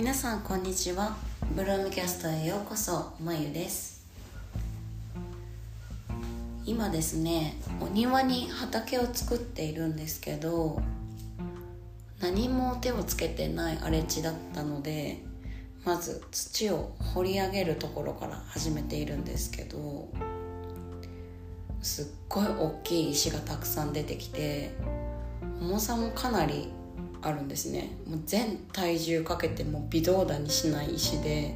皆さんこんにちは。ブルームキャストへようこそ。まゆです。今ですねお庭に畑を作っているんですけど何も手をつけてない荒れ地だったのでまず土を掘り上げるところから始めているんですけどすっごい大きい石がたくさん出てきて重さもかなりあるんですね。もう全体重かけても微動だにしない石で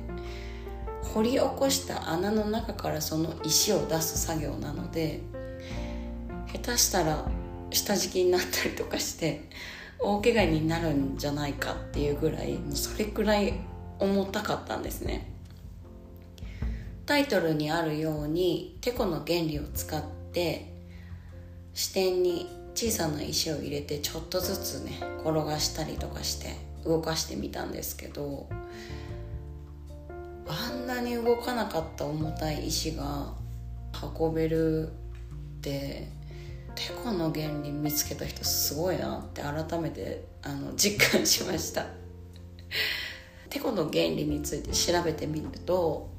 掘り起こした穴の中からその石を出す作業なので下手したら下敷きになったりとかして大怪我になるんじゃないかっていうぐらいもうそれくらい重たかったんですね。タイトルにあるようにテコの原理を使って視点に小さな石を入れてちょっとずつね転がしたりとかして動かしてみたんですけどあんなに動かなかった重たい石が運べるってテコの原理見つけた人すごいなって改めてあの実感しました。テコの原理について調べてみると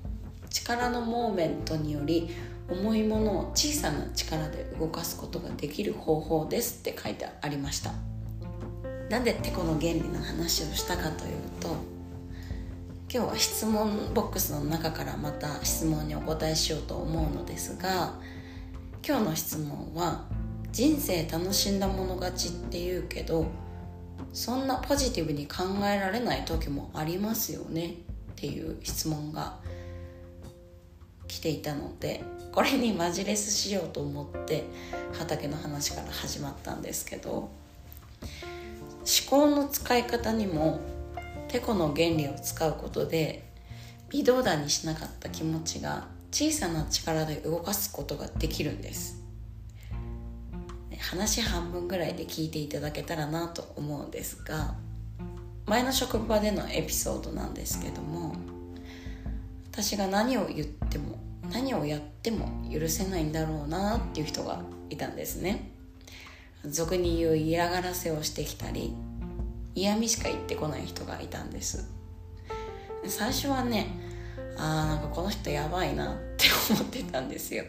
力のモーメントにより重いものを小さな力で動かすことができる方法ですって書いてありました。なんでテコの原理の話をしたかというと今日は質問ボックスの中からまた質問にお答えしようと思うのですが今日の質問は「人生楽しんだもの勝ちって言うけどそんなポジティブに考えられない時もありますよね」っていう質問が来ていたのでこれにマジレスしようと思って畑の話から始まったんですけど思考の使い方にもテコの原理を使うことで微動だにしなかった気持ちが小さな力で動かすことができるんです。話半分ぐらいで聞いていただけたらなと思うんですが前の職場でのエピソードなんですけども私が何を言っ何をやっても許せないんだろうなっていう人がいたんですね。俗に言う嫌がらせをしてきたり嫌味しか言ってこない人がいたんです。最初はねあーなんかこの人やばいなって思ってたんですよ。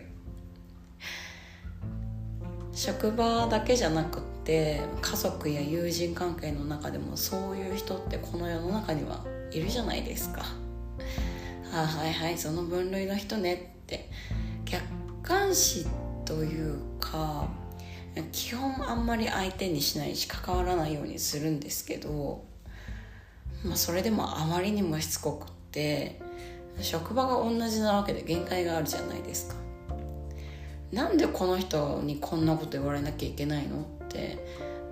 職場だけじゃなくって家族や友人関係の中でもそういう人ってこの世の中にはいるじゃないですか。あはいはいその分類の人ねって。客観視というか基本あんまり相手にしないし関わらないようにするんですけど、まあ、それでもあまりにもしつこくって職場が同じなわけで限界があるじゃないですか。なんでこの人にこんなこと言われなきゃいけないのって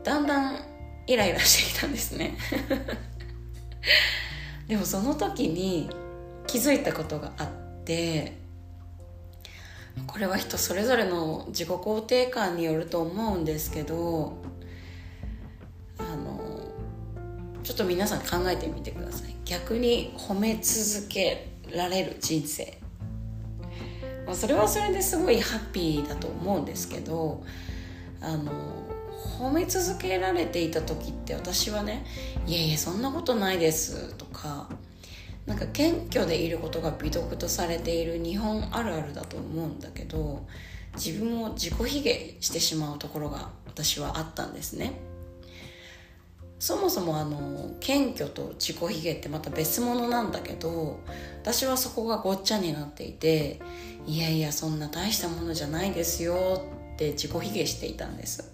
だんだんイライラしてきたんですね。でもその時に気づいたことがあってこれは人それぞれの自己肯定感によると思うんですけどあのちょっと皆さん考えてみてください。逆に褒め続けられる人生、まあ、それはそれですごいハッピーだと思うんですけどあの褒め続けられていた時って私はね「いやいやそんなことないです」とかなんか謙虚でいることが美徳とされている日本あるあるだと思うんだけど自分を自己卑下してしまうところが私はあったんですね。そもそもあの謙虚と自己卑下ってまた別物なんだけど私はそこがごっちゃになっていていやいやそんな大したものじゃないですよって自己卑下していたんです。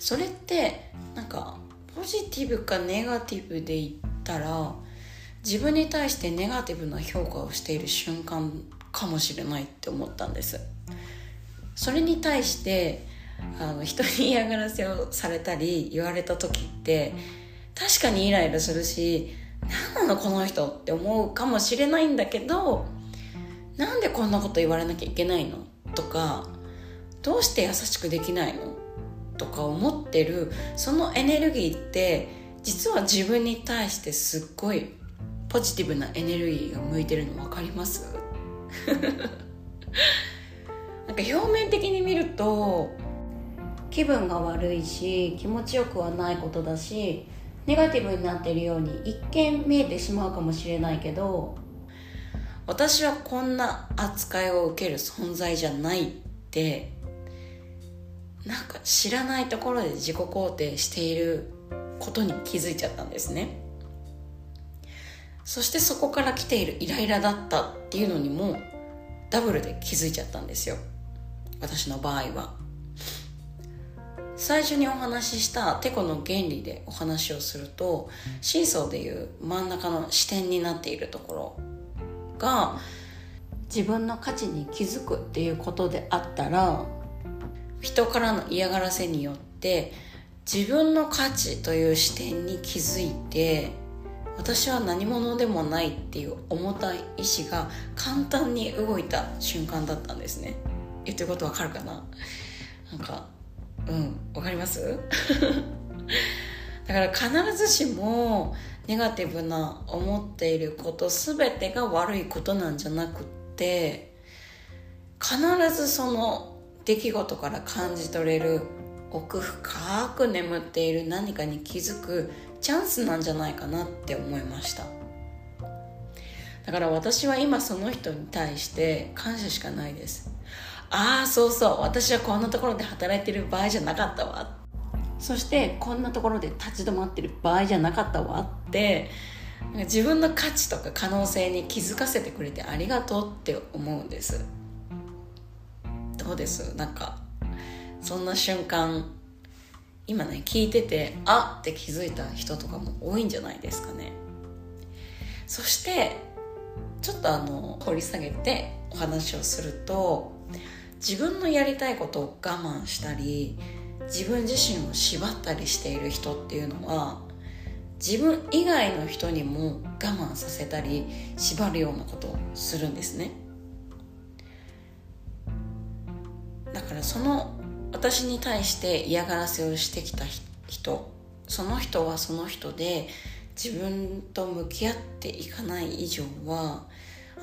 それってなんかポジティブかネガティブで言ったら自分に対してネガティブな評価をしている瞬間かもしれないって思ったんです。それに対してあの人に嫌がらせをされたり言われた時って確かにイライラするし何なのこの人って思うかもしれないんだけどなんでこんなこと言われなきゃいけないの？とかどうして優しくできないの？とか思ってるそのエネルギーって実は自分に対してすっごいポジティブなエネルギーが向いてるの分かります？なんか表面的に見ると気分が悪いし気持ちよくはないことだしネガティブになってるように一見見えてしまうかもしれないけど私はこんな扱いを受ける存在じゃないってなんか知らないところで自己肯定していることに気づいちゃったんですね。そしてそこから来ているイライラだったっていうのにもダブルで気づいちゃったんですよ。私の場合は。最初にお話ししたテコの原理でお話をすると真相でいう真ん中の視点になっているところが自分の価値に気づくっていうことであったら人からの嫌がらせによって自分の価値という視点に気づいて私は何者でもないっていう重たい意志が簡単に動いた瞬間だったんですね。言ってることわかるかな？なんかうんわかります？だから必ずしもネガティブな思っていること全てが悪いことなんじゃなくって必ずその出来事から感じ取れる奥深く眠っている何かに気づくチャンスなんじゃないかなって思いました。だから私は今その人に対して感謝しかないです。ああそうそう。私はこんなところで働いてる場合じゃなかったわ。そしてこんなところで立ち止まってる場合じゃなかったわ。って自分の価値とか可能性に気づかせてくれてありがとうって思うんです。どうです？なんかそんな瞬間。今ね聞いててあって気づいた人とかも多いんじゃないですかね。そしてちょっとあの掘り下げてお話をすると自分のやりたいことを我慢したり自分自身を縛ったりしている人っていうのは自分以外の人にも我慢させたり縛るようなことをするんですね。だからその私に対して嫌がらせをしてきた人その人はその人で自分と向き合っていかない以上は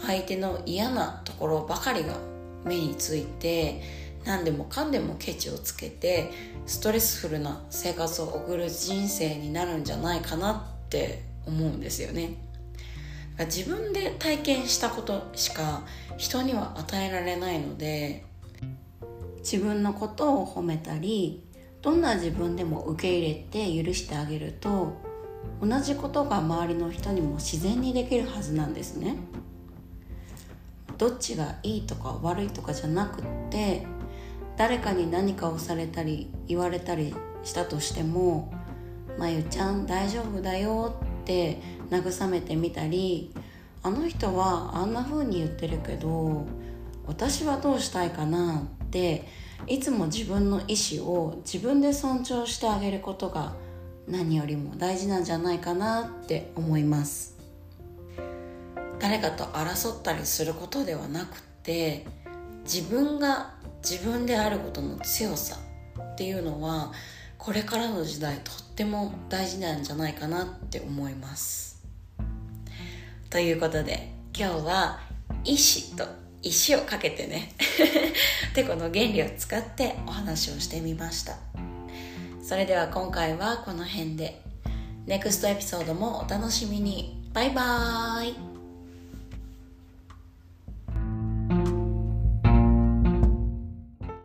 相手の嫌なところばかりが目について何でもかんでもケチをつけてストレスフルな生活を送る人生になるんじゃないかなって思うんですよね。自分で体験したことしか人には与えられないので自分のことを褒めたりどんな自分でも受け入れて許してあげると同じことが周りの人にも自然にできるはずなんですね。どっちがいいとか悪いとかじゃなくって誰かに何かをされたり言われたりしたとしても「まゆちゃん大丈夫だよ」って慰めてみたりあの人はあんな風に言ってるけど私はどうしたいかなっていつも自分の意思を自分で尊重してあげることが何よりも大事なんじゃないかなって思います。誰かと争ったりすることではなくて自分が自分であることの強さっていうのはこれからの時代とっても大事なんじゃないかなって思います。ということで今日は意志と石をかけてね。てこの原理を使ってお話をしてみました。それでは今回はこの辺で。NEXT エピソードもお楽しみに。バイバーイ。